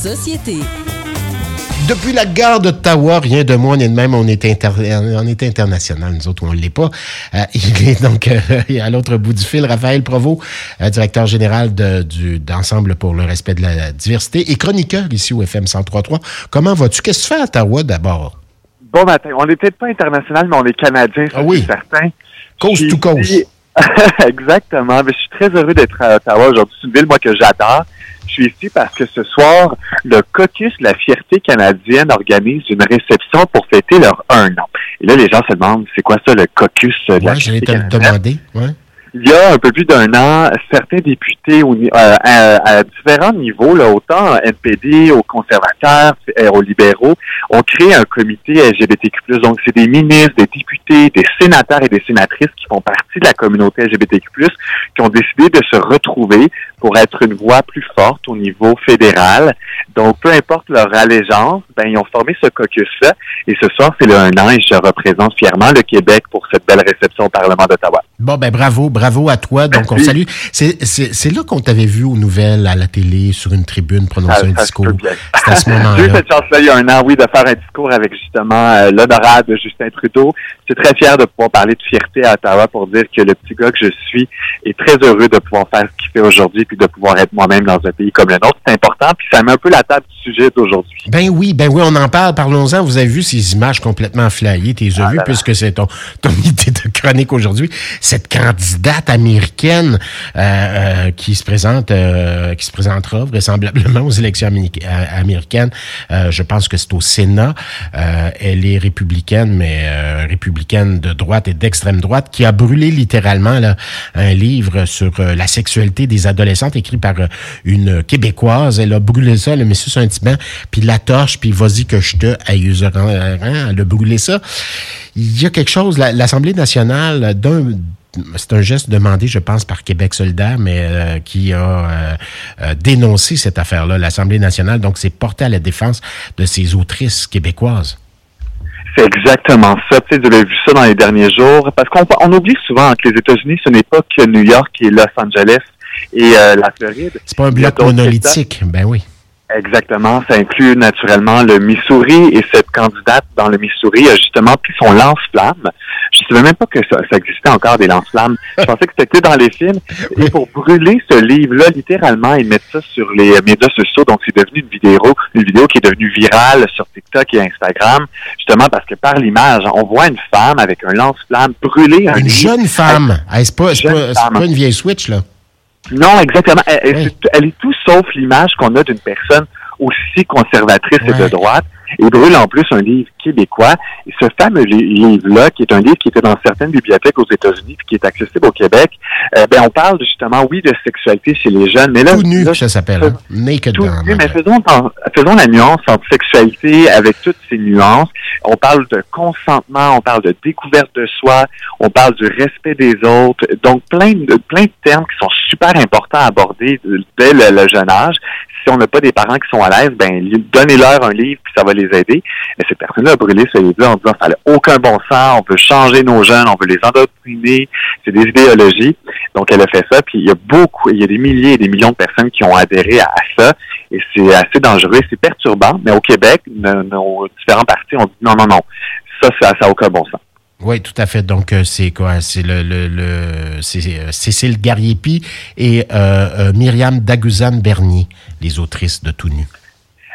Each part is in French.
société. Depuis la gare d'Ottawa, rien de moins ni de même, on est, on est international, nous autres, on ne l'est pas. Euh, il est donc euh, à l'autre bout du fil, Raphaël Provost, euh, directeur général d'Ensemble pour le respect de la diversité et chroniqueur ici au FM 103.3. Comment vas-tu? Qu'est-ce que tu fais à Ottawa d'abord? Bon matin. On n'est peut-être pas international, mais on est canadien, ah oui. certain. Coast to coast. Exactement. Mais je suis très heureux d'être à Ottawa aujourd'hui. C'est une ville, moi, que j'adore. Je suis ici parce que ce soir, le Caucus de la fierté canadienne organise une réception pour fêter leur un an. Et là, les gens se demandent, c'est quoi ça, le Caucus de la fierté canadienne? te demander, ouais il y a un peu plus d'un an, certains députés au, euh, à, différents niveaux, là, autant NPD, aux conservateurs, euh, aux libéraux, ont créé un comité LGBTQ+. Donc, c'est des ministres, des députés, des sénateurs et des sénatrices qui font partie de la communauté LGBTQ+, qui ont décidé de se retrouver pour être une voix plus forte au niveau fédéral. Donc, peu importe leur allégeance, ben, ils ont formé ce caucus-là. Et ce soir, c'est le un an et je représente fièrement le Québec pour cette belle réception au Parlement d'Ottawa. Bon, ben, bravo, bravo à toi. Donc, on salue. C'est là qu'on t'avait vu aux nouvelles, à la télé, sur une tribune, prononcer un discours. C'était à ce moment-là. J'ai eu cette chance-là il y a un an, oui, de faire un discours avec justement euh, l'honorable Justin Trudeau. Je suis très fier de pouvoir parler de fierté à Ottawa pour dire que le petit gars que je suis est très heureux de pouvoir faire ce qu'il fait aujourd'hui puis de pouvoir être moi-même dans un pays comme le nôtre. C'est important puis ça met un peu la table du sujet d'aujourd'hui. Ben oui, ben oui, on en parle. Parlons-en. Vous avez vu ces images complètement flyées. Tu les as vues puisque c'est ton, ton idée de chronique aujourd'hui. Cette candidate américaine euh, euh, qui se présente, euh, qui se présentera vraisemblablement aux élections américaines. je pense que c'est au Sénat. elle est républicaine, mais républicaine de droite et d'extrême droite, qui a brûlé littéralement là, un livre sur la sexualité des adolescentes écrit par une Québécoise. Elle a brûlé ça, le monsieur Saint-Tiban, puis la torche, puis vas-y que je te aïeuse Elle a brûlé ça. Il y a quelque chose, l'Assemblée nationale, d'un c'est un geste demandé, je pense, par Québec solidaire, mais euh, qui a euh, euh, dénoncé cette affaire-là, l'Assemblée nationale. Donc, c'est porté à la défense de ces autrices québécoises. C'est exactement ça. Vous avez vu ça dans les derniers jours. Parce qu'on on oublie souvent que les États-Unis, ce n'est pas que New York et Los Angeles et la Floride. C'est pas un bloc monolithique. Ben oui. Exactement. Ça inclut naturellement le Missouri et cette candidate dans le Missouri a justement pris son lance-flamme. Je ne savais même pas que ça, existait encore des lance-flammes. Je pensais que c'était dans les films. Et pour brûler ce livre-là, littéralement, ils mettent ça sur les médias sociaux. Donc, c'est devenu une vidéo, une vidéo qui est devenue virale sur TikTok et Instagram, justement parce que par l'image, on voit une femme avec un lance-flamme brûler un Une jeune femme. c'est pas, pas une vieille Switch, là. Non, exactement. Elle, est tout sauf l'image qu'on a d'une personne aussi conservatrice et de droite et brûle en plus un livre québécois. Et ce fameux livre-là, qui est un livre qui était dans certaines bibliothèques aux États-Unis qui est accessible au Québec, euh, ben on parle justement, oui, de sexualité chez les jeunes, mais là... Tout nu, ça s'appelle. Hein? Naked tout mais faisons, faisons la nuance entre sexualité avec toutes ces nuances. On parle de consentement, on parle de découverte de soi, on parle du respect des autres, donc plein de, plein de termes qui sont super importants à aborder dès le jeune âge si on n'a pas des parents qui sont à l'aise, ben donnez-leur un livre puis ça va les aider. Et cette personne-là a brûlé ce livre en disant ça n'a aucun bon sens, on veut changer nos jeunes, on veut les endoctriner, c'est des idéologies. Donc elle a fait ça, puis il y a beaucoup, il y a des milliers et des millions de personnes qui ont adhéré à, ça, et c'est assez dangereux, c'est perturbant. Mais au Québec, nos, différents partis ont dit non, non, non, ça, ça n'a aucun bon sens. Oui, tout à fait. Donc, euh, c'est quoi? C'est le, le, le euh, Cécile Gariepi et euh, Myriam Daguzan-Bernier, les autrices de Tout nu.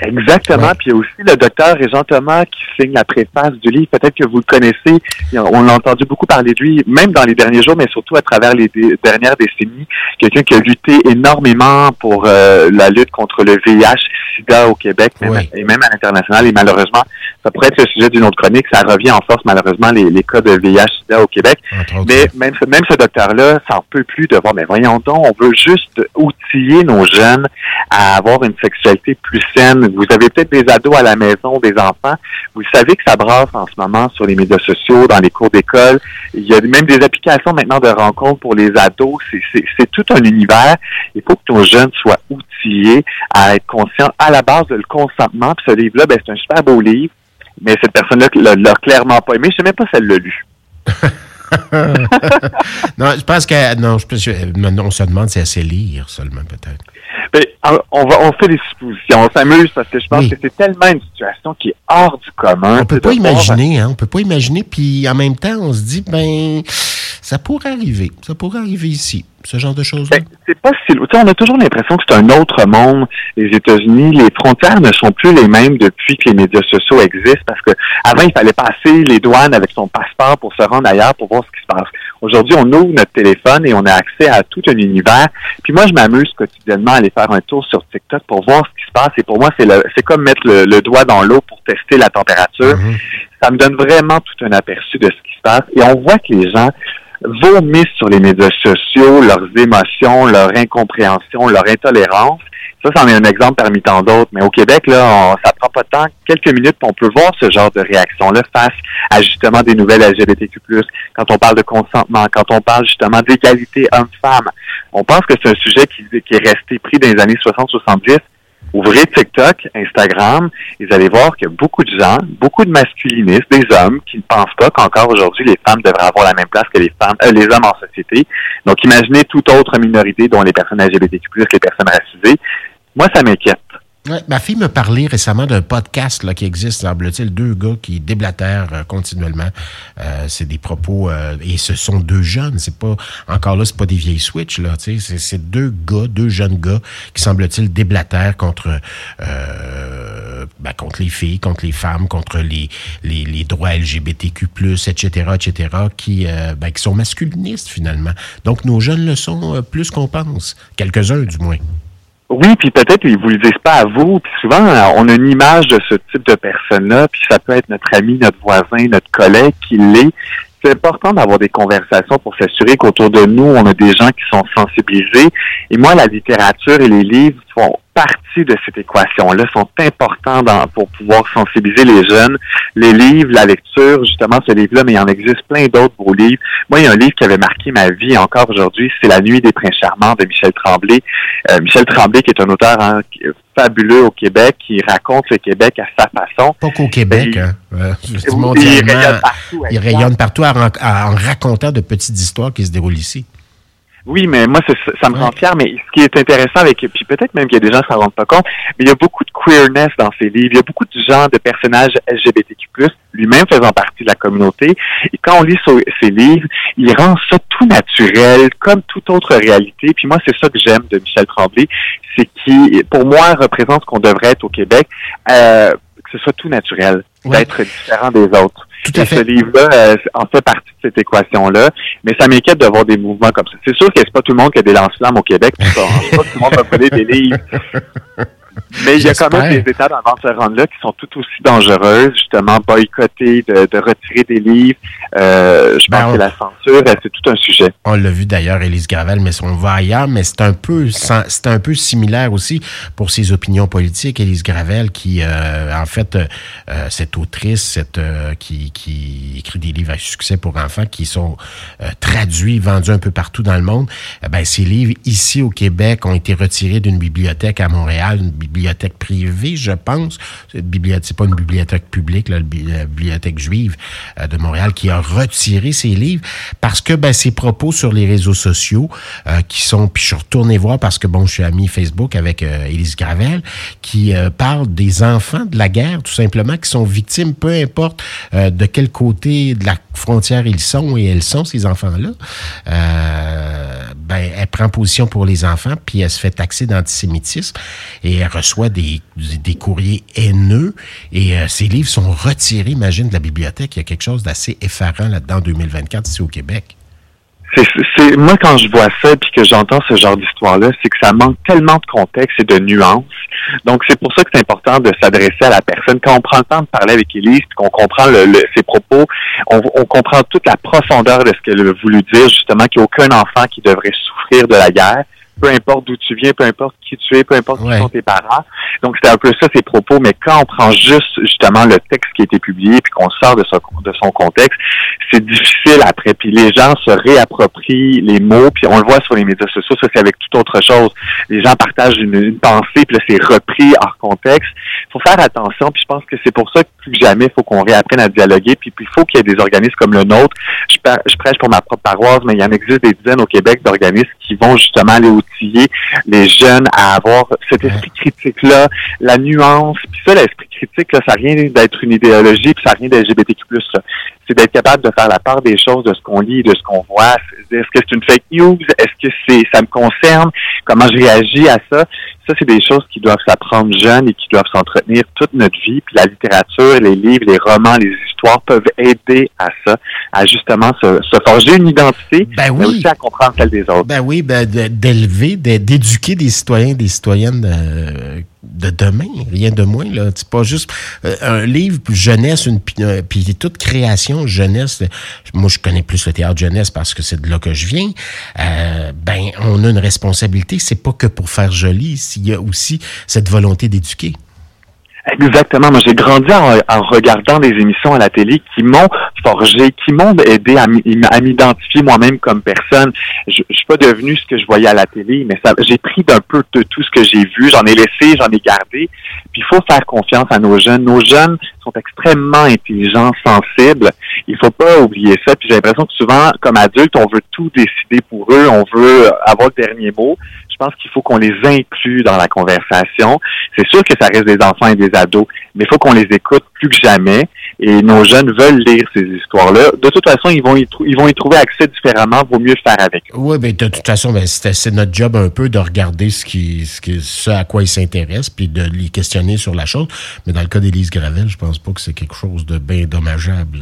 Exactement. Puis il y a aussi le docteur Régent Thomas qui signe la préface du livre. Peut-être que vous le connaissez. On a entendu beaucoup parler de lui, même dans les derniers jours, mais surtout à travers les dernières décennies. Quelqu'un qui a lutté énormément pour euh, la lutte contre le VIH-Sida au Québec et même à l'international. Et malheureusement, ça pourrait être le sujet d'une autre chronique. Ça revient en force, malheureusement, les, les cas de VIH-Sida au Québec. Mais même, même ce docteur-là, ça en peut plus de voir. Mais voyons donc, on veut juste outiller nos jeunes à avoir une sexualité plus saine vous avez peut-être des ados à la maison, des enfants. Vous savez que ça brasse en ce moment sur les médias sociaux, dans les cours d'école. Il y a même des applications maintenant de rencontres pour les ados. C'est tout un univers. Il faut que nos jeunes soient outillés à être conscients à la base de le consentement. Puis ce livre-là, ben, c'est un super beau livre, mais cette personne-là l'a clairement pas aimé. Je sais même pas si elle l'a lu. non, je pense que non, je, on se demande si elle sait lire seulement peut-être. On, va, on fait des suppositions, on s'amuse parce que je pense que c'est tellement une situation qui est hors du commun. On peut pas imaginer, hein, on peut pas imaginer, puis en même temps, on se dit, ben, ça pourrait arriver, ça pourrait arriver ici ce genre de choses ben, c'est pas si. On a toujours l'impression que c'est un autre monde, les États-Unis. Les frontières ne sont plus les mêmes depuis que les médias sociaux existent parce que avant, il fallait passer les douanes avec son passeport pour se rendre ailleurs pour voir ce qui se passe. Aujourd'hui, on ouvre notre téléphone et on a accès à tout un univers. Puis moi, je m'amuse quotidiennement aller faire un tour sur TikTok pour voir ce qui se passe. Et pour moi, c'est c'est comme mettre le, doigt dans l'eau pour tester la température. Mm-hmm. Ça me donne vraiment tout un aperçu de ce qui se passe. Et on voit que les gens vomissent sur les médias sociaux leurs émotions, leur incompréhension, leur intolérance. Ça, c'en est un exemple parmi tant d'autres. Mais au Québec, là, on, ça prend pas de temps, quelques minutes, on peut voir ce genre de réaction-là face à justement des nouvelles LGBTQ+, quand on parle de consentement, quand on parle justement d'égalité homme-femme. On pense que c'est un sujet qui, qui est resté pris dans les années 60-70, Ouvrez TikTok, Instagram, et vous allez voir a beaucoup de gens, beaucoup de masculinistes, des hommes qui ne pensent pas qu'encore aujourd'hui les femmes devraient avoir la même place que les femmes, euh, les hommes en société. Donc imaginez toute autre minorité, dont les personnes LGBTQ+, les personnes racisées. Moi, ça m'inquiète ma fille me parlait récemment d'un podcast là, qui existe, semble-t-il, deux gars qui déblatèrent euh, continuellement. Euh, c'est des propos euh, et ce sont deux jeunes. C'est pas encore là, c'est pas des vieilles Switch là. C'est, c'est deux gars, deux jeunes gars qui semble-t-il déblatèrent contre ben, contre les filles, contre les femmes, contre les les, les droits LGBTQ+, etc., etc., qui ben, qui sont masculinistes finalement. Donc nos jeunes le sont plus qu'on pense, quelques-uns du moins. Oui, puis peut-être ils vous le disent pas à vous. Puis souvent, on a une image de ce type de personne-là, puis ça peut être notre ami, notre voisin, notre collègue qui l'est. C'est important d'avoir des conversations pour s'assurer qu'autour de nous, on a des gens qui sont sensibilisés. Et moi, la littérature et les livres font partie de cette équation-là, sont importants dans, pour pouvoir sensibiliser les jeunes. Les livres, la lecture, justement, ce livre-là, mais il en existe plein d'autres beaux livres. Moi, il y a un livre qui avait marqué ma vie encore aujourd'hui, c'est La nuit des princes charmants de Michel Tremblay. Euh, Michel Tremblay, qui est un auteur hein, fabuleux au Québec, qui raconte le Québec à sa façon. Pas qu'au Québec, hein. Euh, il rayonne partout. Il rayonne partout en racontant de petites histoires qui se déroulent ici. Oui, mais moi, ça me rend fier. Mais ce qui est intéressant avec, puis peut-être même qu'il y a des gens qui s'en rendent pas compte, mais il y a beaucoup de queerness dans ces livres. Il y a beaucoup de gens, de personnages LGBTQ+, lui-même faisant partie de la communauté. Et quand on lit ces livres, il rend ça tout naturel, comme toute autre réalité. Puis moi, c'est ça que j'aime de Michel Tremblay, c'est qui, pour moi, représente ce qu'on devrait être au Québec, euh, que ce soit tout naturel, d'être différent des autres. Tout à fait. Ce livre-là euh, en fait partie de cette équation-là, mais ça m'inquiète de voir des mouvements comme ça. C'est sûr que c'est pas tout le monde qui a des lance-flammes au Québec, pas tout le monde va des livres. Mais il y a quand même des étapes avant de se rendre là qui sont tout aussi dangereuses, justement, boycotter, de, de retirer des livres. Euh, je pense ben, que la censure, c'est tout un sujet. On l'a vu d'ailleurs, Élise Gravel, mais on va ailleurs, mais c'est un peu c'est un peu similaire aussi pour ses opinions politiques. Élise Gravel, qui euh, en fait, euh, cette autrice, cette qui, qui écrit des livres à succès pour enfants, qui sont traduits, vendus un peu partout dans le monde. Eh ben, ces livres ici au Québec ont été retirés d'une bibliothèque à Montréal, une bibliothèque privée, je pense. C'est pas une bibliothèque publique, la bibliothèque juive euh, de Montréal, qui a retiré ses livres parce que ben, ses propos sur les réseaux sociaux euh, qui sont... Puis je suis retourné voir parce que, bon, je suis ami Facebook avec euh, Élise Gravel, qui parle des enfants de la guerre, tout simplement, qui sont victimes, peu importe de quel côté de la frontière ils sont et elles sont, ces enfants-là. Ben, elle prend position pour les enfants, puis elle se fait taxer d'antisémitisme et elle reçoit des, des courriers haineux et euh, ces livres sont retirés, imagine, de la bibliothèque. Il y a quelque chose d'assez effarant là-dedans en 2024 ici au Québec. C'est, moi, quand je vois ça puis que j'entends ce genre d'histoire-là, c'est que ça manque tellement de contexte et de nuances. Donc, c'est pour ça que c'est important de s'adresser à la personne. Quand on prend le temps de parler avec puis qu'on comprend le, ses propos, on, on, comprend toute la profondeur de ce qu'elle a voulu dire, justement, qu'il n'y a aucun enfant qui devrait souffrir de la guerre peu importe d'où tu viens, peu importe qui tu es, peu importe qui sont tes parents. Donc, c'était un peu ça, ses propos. Mais quand on prend juste, justement, le texte qui a été publié, puis qu'on sort de son, de son contexte, c'est difficile après. Puis les gens se réapproprient les mots, puis on le voit sur les médias sociaux, ça, c'est avec toute autre chose. Les gens partagent une, pensée, puis là, c'est repris hors contexte. Il faut faire attention, puis je pense que c'est pour ça que plus que jamais, il faut qu'on réapprenne à dialoguer, puis il faut qu'il y ait des organismes comme le nôtre. Je, je prêche pour ma propre paroisse, mais il y en existe des dizaines au Québec d'organismes qui vont justement aller outiller les jeunes à avoir cet esprit critique-là, la nuance. Puis ça, l'esprit critique, là, ça rien d'être une idéologie, puis ça rien d'LGBTQ+. C'est d'être capable de faire la part des choses, de ce qu'on lit, de ce qu'on voit. Est-ce que c'est une fake news? Est-ce que c'est ça me concerne? Comment je réagis à ça? Ça, c'est des choses qui doivent s'apprendre jeunes et qui doivent s'entretenir toute notre vie. Puis la littérature, les livres, les romans, les histoires peuvent aider à ça, à justement se, forger une identité, ben oui. mais aussi à comprendre celle des autres. Ben oui, ben d'élever, d'éduquer des citoyens, des citoyennes euh, de demain, rien de moins. Là. C'est pas juste euh, un livre jeunesse, une euh, puis toute création jeunesse. Moi, je connais plus le théâtre jeunesse parce que c'est de là que je viens. Euh, ben, on a une responsabilité. C'est pas que pour faire joli. Il y a aussi cette volonté d'éduquer. Exactement. Moi, j'ai grandi en, regardant des émissions à la télé qui m'ont forgé, qui m'ont aidé à, m'identifier moi-même comme personne. Je, je suis pas devenu ce que je voyais à la télé, mais ça, j'ai pris d'un peu de tout ce que j'ai vu. J'en ai laissé, j'en ai gardé. Puis il faut faire confiance à nos jeunes. Nos jeunes sont extrêmement intelligents, sensibles. Il faut pas oublier ça. Puis j'ai l'impression que souvent, comme adulte, on veut tout décider pour eux. On veut avoir le dernier mot je pense qu'il faut qu'on les inclue dans la conversation. C'est sûr que ça reste des enfants et des ados, mais il faut qu'on les écoute plus que jamais. Et nos jeunes veulent lire ces histoires-là. De toute façon, ils vont y, ils vont y trouver accès différemment. Vaut mieux faire avec eux. Oui, mais de toute façon, ben, c'est notre job un peu de regarder ce qui, ce, qui, ce à quoi ils s'intéressent, puis de les questionner sur la chose. Mais dans le cas d'Élise Gravel, je pense pas que c'est quelque chose de bien dommageable.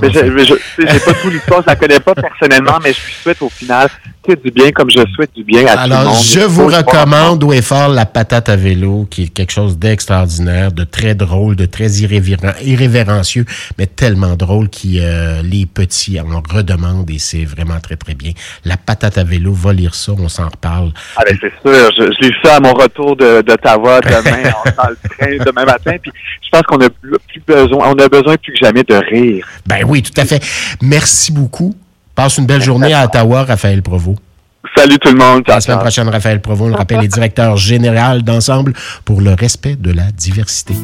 Mais je n'ai pas tout l'histoire, je la connais pas personnellement, mais je lui souhaite au final que du bien comme je souhaite du bien à tout le monde. Alors, je vous recommande au fort la patate à vélo, qui est quelque chose d'extraordinaire, de très drôle, de très irrévérencieux, mais tellement drôle qui euh, les petits en redemandent et c'est vraiment très, très bien. La patate à vélo, va lire ça, on s'en reparle. Ah ben c'est sûr, je, lis ça à mon retour d'Ottawa de, demain, dans le train demain matin, puis je pense qu'on a plus besoin, on a besoin plus que jamais de rire. Ben oui, tout à fait. Merci beaucoup. Passe une belle journée à Ottawa, Raphaël Provost. Salut tout le monde. La semaine prochaine, Raphaël Provost, le rappelle, est directeur général d'Ensemble pour le respect de la diversité.